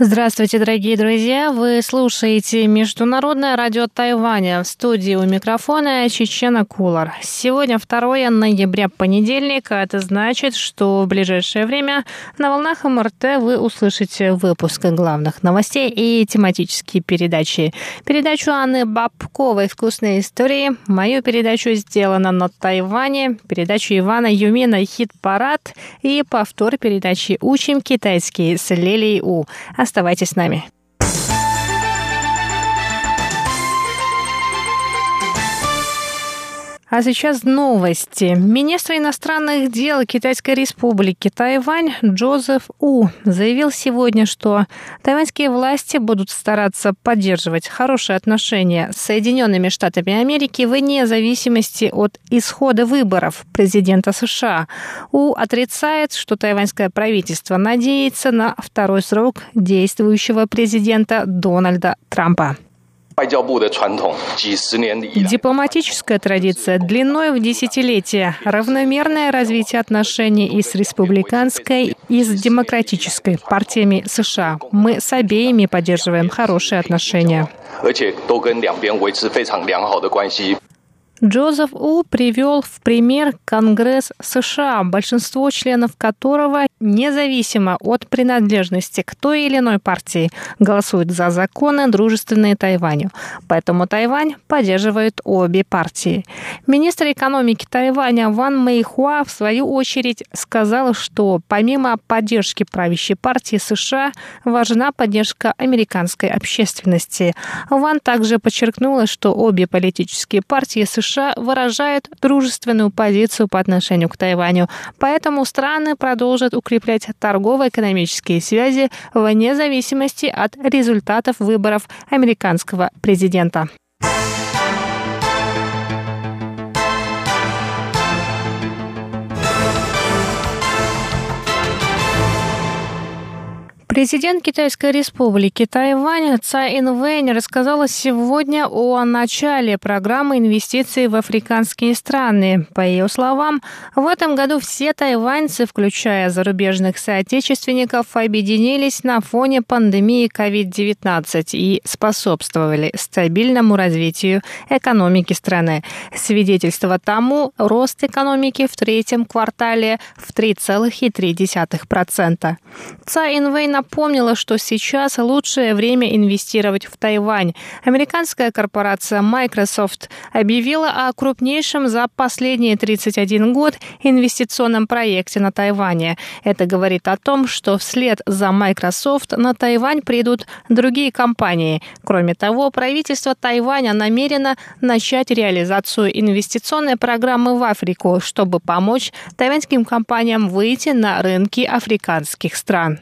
Здравствуйте, дорогие друзья! Вы слушаете Международное радио Тайваня. В студии у микрофона Чечена Кулар. Сегодня 2 ноября, понедельник, а это значит, что в ближайшее время на волнах МРТ вы услышите выпуск главных новостей и тематические передачи. Передачу Анны Бабковой «Вкусные истории», мою передачу «Сделано на Тайване», передачу Ивана Юмина «Хит-парад» и повтор передачи «Учим китайский» с Лилией У. Оставайтесь с нами. А сейчас новости. Министр иностранных дел Китайской республики Тайвань Джозеф У заявил сегодня, что тайваньские власти будут стараться поддерживать хорошие отношения с Соединенными Штатами Америки вне зависимости от исхода выборов президента США. У отрицает, что тайваньское правительство надеется на второй срок действующего президента Дональда Трампа. Дипломатическая традиция длиной в десятилетия, равномерное развитие отношений и с республиканской, и с демократической партиями США. Мы с обеими поддерживаем хорошие отношения. Джозеф У привел в пример Конгресс США, большинство членов которого, независимо от принадлежности к той или иной партии, голосуют за законы, дружественные Тайваню. Поэтому Тайвань поддерживает обе партии. Министр экономики Тайваня Ван Мэйхуа в свою очередь сказал, что помимо поддержки правящей партии США важна поддержка американской общественности. Ван также подчеркнула, что обе политические партии США США выражает дружественную позицию по отношению к Тайваню. Поэтому страны продолжат укреплять торгово-экономические связи вне зависимости от результатов выборов американского президента. Президент Китайской республики Тайвань Цай Инвэнь рассказала сегодня о начале программы инвестиций в африканские страны. По ее словам, в этом году все тайваньцы, включая зарубежных соотечественников, объединились на фоне пандемии COVID-19 и способствовали стабильному развитию экономики страны. Свидетельство тому – рост экономики в третьем квартале в 3,3%. Цай Инвэнь напомнила, что сейчас лучшее время инвестировать в Тайвань. Американская корпорация Microsoft объявила о крупнейшем за последние 31 год инвестиционном проекте на Тайване. Это говорит о том, что вслед за Microsoft на Тайвань придут другие компании. Кроме того, правительство Тайваня намерено начать реализацию инвестиционной программы в Африку, чтобы помочь тайваньским компаниям выйти на рынки африканских стран.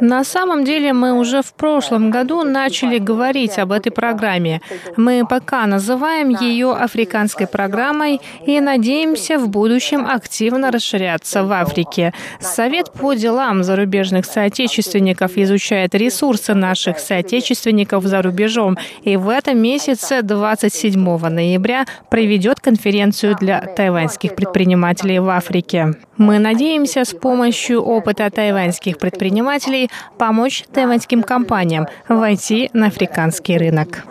На самом деле мы уже в прошлом году начали говорить об этой программе. Мы пока называем ее африканской программой и надеемся в будущем активно расширяться в Африке. Совет по делам зарубежных соотечественников изучает ресурсы наших соотечественников за рубежом и в этом месяце 27 ноября проведет конференцию для тайваньских предпринимателей в Африке. Мы надеемся с помощью опыта тайваньских предпринимателей помочь тайваньским компаниям войти на африканский рынок.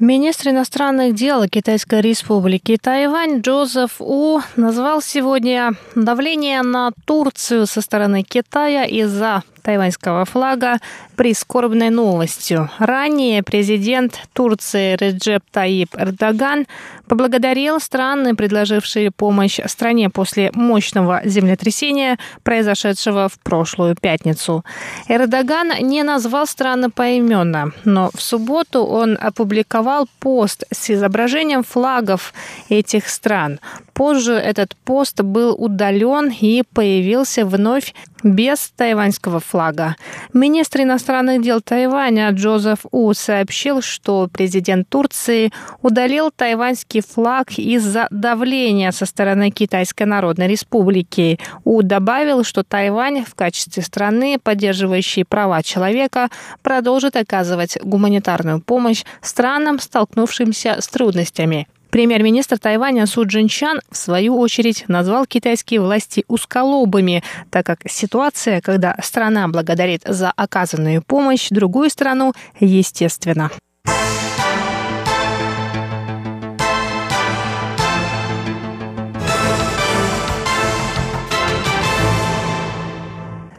Министр иностранных дел Китайской республики Тайвань Джозеф У назвал сегодня давление на Турцию со стороны Китая из-за тайваньского флага прискорбной новостью. Ранее президент Турции Реджеп Таип Эрдоган поблагодарил страны, предложившие помощь стране после мощного землетрясения, произошедшего в прошлую пятницу. Эрдоган не назвал страны поименно, но в субботу он опубликовал пост с изображением флагов этих стран. Позже этот пост был удален и появился вновь без тайваньского флага. Министр иностранных дел Тайваня Джозеф У сообщил, что президент Турции удалил тайваньский флаг из-за давления со стороны Китайской Народной Республики. У добавил, что Тайвань в качестве страны, поддерживающей права человека, продолжит оказывать гуманитарную помощь странам, столкнувшимся с трудностями. Премьер-министр Тайваня Су Джинчан, в свою очередь, назвал китайские власти усколобыми, так как ситуация, когда страна благодарит за оказанную помощь другую страну, естественно.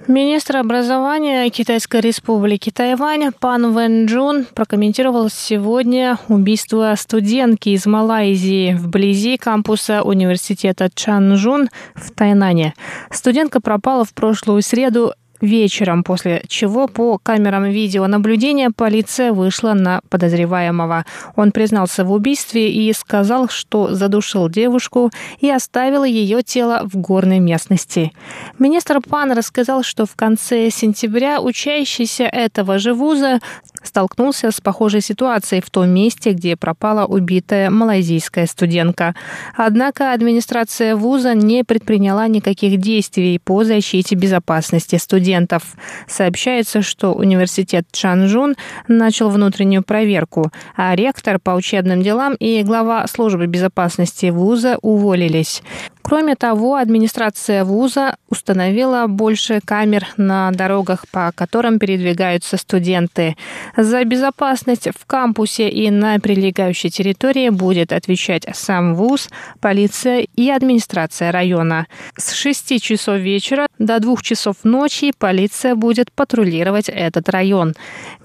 Министр образования Китайской республики Тайвань Пан Вэн Джун прокомментировал сегодня убийство студентки из Малайзии вблизи кампуса университета Чанжун в Тайнане. Студентка пропала в прошлую среду вечером, после чего по камерам видеонаблюдения полиция вышла на подозреваемого. Он признался в убийстве и сказал, что задушил девушку и оставил ее тело в горной местности. Министр Пан рассказал, что в конце сентября учащийся этого же вуза столкнулся с похожей ситуацией в том месте, где пропала убитая малайзийская студентка. Однако администрация вуза не предприняла никаких действий по защите безопасности студентов. Сообщается, что университет Чанжун начал внутреннюю проверку, а ректор по учебным делам и глава службы безопасности вуза уволились. Кроме того, администрация вуза установила больше камер на дорогах, по которым передвигаются студенты. За безопасность в кампусе и на прилегающей территории будет отвечать сам вуз, полиция и администрация района. С 6 часов вечера до 2 часов ночи полиция будет патрулировать этот район.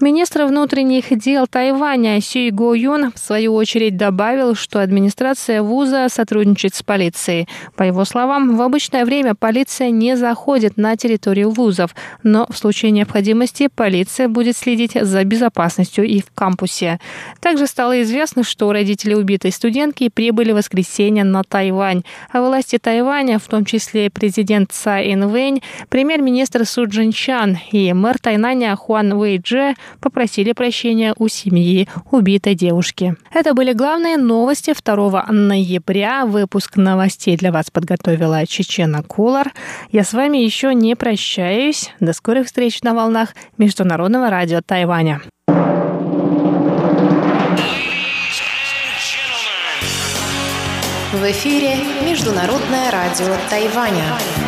Министр внутренних дел Тайваня Сюй Го Юн в свою очередь добавил, что администрация вуза сотрудничает с полицией. По его словам, в обычное время полиция не заходит на территорию вузов, но в случае необходимости полиция будет следить за безопасностью и в кампусе. Также стало известно, что родители убитой студентки прибыли в воскресенье на Тайвань. А власти Тайваня, в том числе президент Цай Инвэнь, премьер-министр Су Джинчан и мэр Тайнаня Хуан Вэйдже попросили прощения у семьи убитой девушки. Это были главные новости 2 ноября. Выпуск новостей для вас вас подготовила Чечена Кулар. Я с вами еще не прощаюсь. До скорых встреч на волнах Международного радио Тайваня. В эфире Международное радио Тайваня.